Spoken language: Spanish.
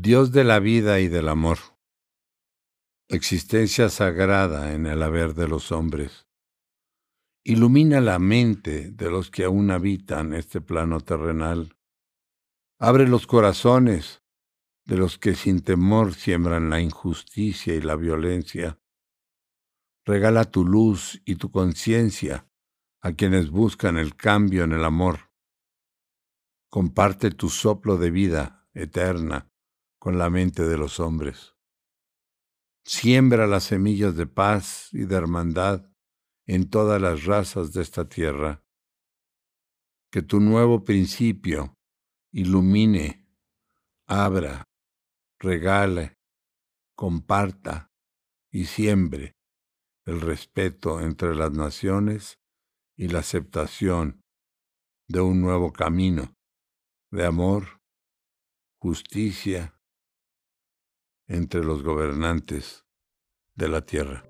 Dios de la vida y del amor, existencia sagrada en el haber de los hombres, ilumina la mente de los que aún habitan este plano terrenal, abre los corazones de los que sin temor siembran la injusticia y la violencia, regala tu luz y tu conciencia a quienes buscan el cambio en el amor, comparte tu soplo de vida eterna con la mente de los hombres. Siembra las semillas de paz y de hermandad en todas las razas de esta tierra. Que tu nuevo principio ilumine, abra, regale, comparta y siembre el respeto entre las naciones y la aceptación de un nuevo camino de amor, justicia entre los gobernantes de la tierra.